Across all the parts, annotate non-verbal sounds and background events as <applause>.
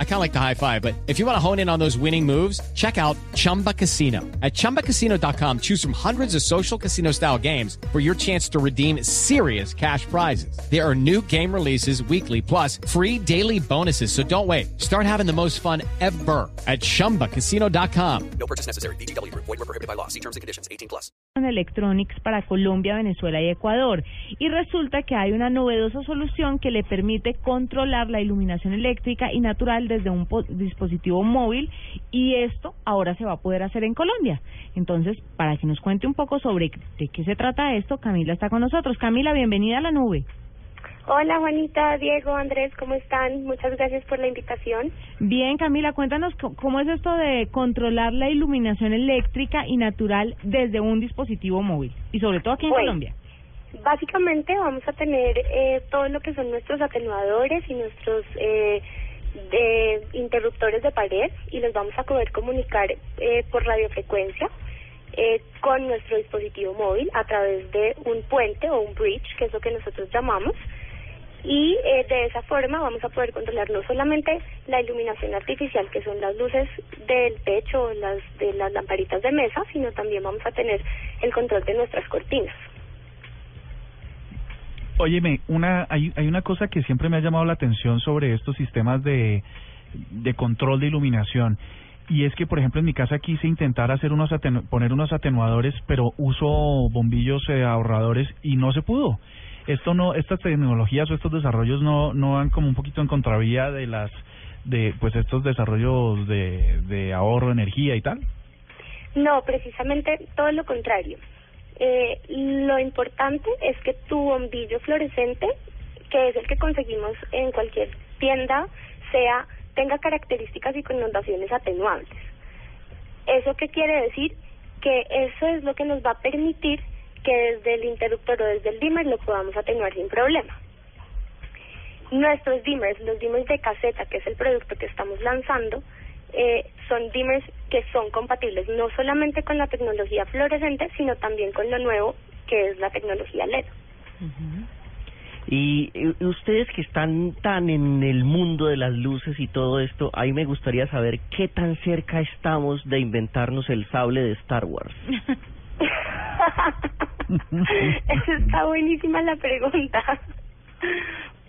I kind of like the high five, but if you want to hone in on those winning moves, check out Chumba Casino. At ChumbaCasino.com, choose from hundreds of social casino style games for your chance to redeem serious cash prizes. There are new game releases weekly, plus free daily bonuses. So don't wait. Start having the most fun ever at ChumbaCasino.com. No purchase necessary. BGW. Void were prohibited by law. See terms and conditions. 18 plus. Electronics para Colombia, Venezuela y Ecuador. Y resulta que hay una novedosa solución que le permite controlar la iluminación eléctrica y natural desde un dispositivo móvil y esto ahora se va a poder hacer en Colombia. Entonces, para que nos cuente un poco sobre de qué se trata esto, Camila está con nosotros. Camila, bienvenida a la nube. Hola Juanita, Diego, Andrés, ¿cómo están? Muchas gracias por la invitación. Bien, Camila, cuéntanos cómo es esto de controlar la iluminación eléctrica y natural desde un dispositivo móvil y sobre todo aquí en Colombia. Básicamente vamos a tener eh, todo lo que son nuestros atenuadores y nuestros eh, de interruptores de pared y los vamos a poder comunicar eh, por radiofrecuencia eh, con nuestro dispositivo móvil a través de un puente o un bridge, que es lo que nosotros llamamos. Y eh, de esa forma vamos a poder controlar no solamente la iluminación artificial, que son las luces del techo o las de las lamparitas de mesa, sino también vamos a tener el control de nuestras cortinas. Óyeme, una, hay, hay una cosa que siempre me ha llamado la atención sobre estos sistemas de, de control de iluminación. Y es que, por ejemplo, en mi casa quise intentar hacer unos poner unos atenuadores, pero uso bombillos eh, ahorradores y no se pudo. Esto no, estas tecnologías o estos desarrollos no, no van como un poquito en contravía de las, de, pues estos desarrollos de, de ahorro energía y tal. No, precisamente todo lo contrario. Eh, lo importante es que tu bombillo fluorescente, que es el que conseguimos en cualquier tienda, sea tenga características y connotaciones atenuables. ¿Eso qué quiere decir? Que eso es lo que nos va a permitir que desde el interruptor o desde el dimmer lo podamos atenuar sin problema. Nuestros dimmers, los dimmers de caseta, que es el producto que estamos lanzando, eh, son dimmers que son compatibles no solamente con la tecnología fluorescente, sino también con lo nuevo que es la tecnología LED. Y ustedes que están tan en el mundo de las luces y todo esto, ahí me gustaría saber qué tan cerca estamos de inventarnos el sable de Star Wars. <laughs> está buenísima la pregunta.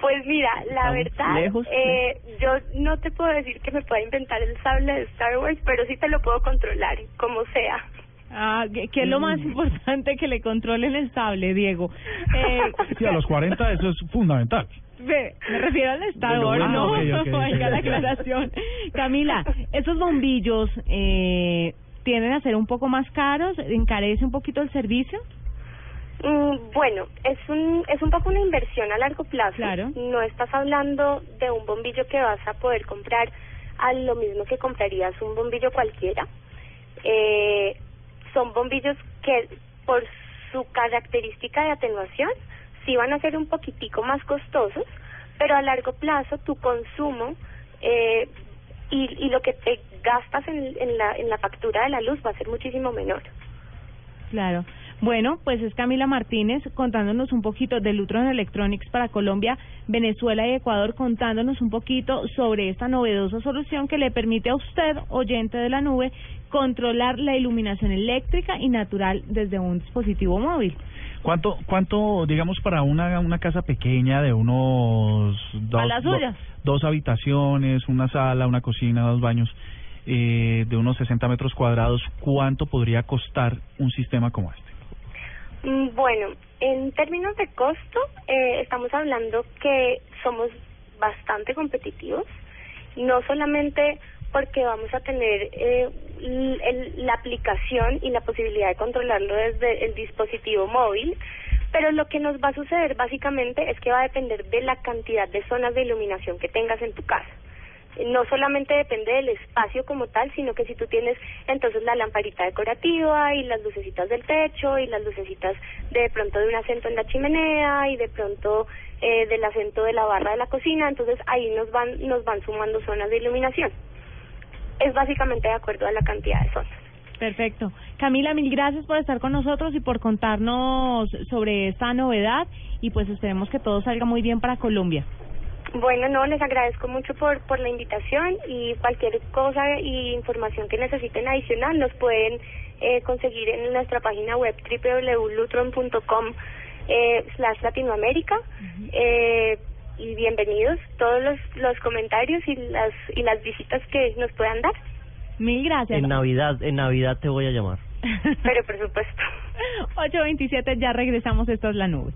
Pues mira, la verdad, eh, yo no te puedo decir que me pueda inventar el sable de Star Wars, pero sí te lo puedo controlar, como sea. Ah, ¿qué, es lo más mm. importante que le controlen el sable, Diego? <laughs> Eh, sí, a los 40 eso es fundamental. Me, refiero al Star Wars, no, <laughs> la aclaración. Camila, esos bombillos eh, tienden a ser un poco más caros, encarece un poquito el servicio. Mm, bueno, es un, es un poco una inversión a largo plazo. Claro. No estás hablando de un bombillo que vas a poder comprar a lo mismo que comprarías un bombillo cualquiera. Eh, son bombillos que por su característica de atenuación sí van a ser un poquitico más costosos, pero a largo plazo tu consumo eh, y, y lo que te gastas en, en, la, en la factura de la luz va a ser muchísimo menor. Claro. Bueno, pues es Camila Martínez contándonos un poquito de Lutron Electronics para Colombia, Venezuela y Ecuador, contándonos un poquito sobre esta novedosa solución que le permite a usted, oyente de la nube, controlar la iluminación eléctrica y natural desde un dispositivo móvil. ¿Cuánto, cuánto digamos, para una, una casa pequeña de unos dos, dos habitaciones, una sala, una cocina, dos baños, eh, de unos 60 metros cuadrados, cuánto podría costar un sistema como este? Mm, bueno, en términos de costo, eh, estamos hablando que somos bastante competitivos, no solamente porque vamos a tener eh, la aplicación y la posibilidad de controlarlo desde el dispositivo móvil, pero lo que nos va a suceder básicamente es que va a depender de la cantidad de zonas de iluminación que tengas en tu casa no solamente depende del espacio como tal, sino que si tú tienes entonces la lamparita decorativa y las lucecitas del techo y las lucecitas de pronto de un acento en la chimenea y de pronto eh, del acento de la barra de la cocina, entonces ahí nos van nos van sumando zonas de iluminación. Es básicamente de acuerdo a la cantidad de zonas. Perfecto. Camila, mil gracias por estar con nosotros y por contarnos sobre esta novedad y pues esperemos que todo salga muy bien para Colombia. Bueno, no, les agradezco mucho por, por la invitación y cualquier cosa y información que necesiten adicional nos pueden eh, conseguir en nuestra página web www.lutron.com eh, slash Latinoamérica. Eh, y bienvenidos todos los, los comentarios y las, y las visitas que nos puedan dar. Mil gracias. En Navidad, en Navidad te voy a llamar. <laughs> Pero por supuesto. <laughs> 8.27, ya regresamos. Esta es la nube.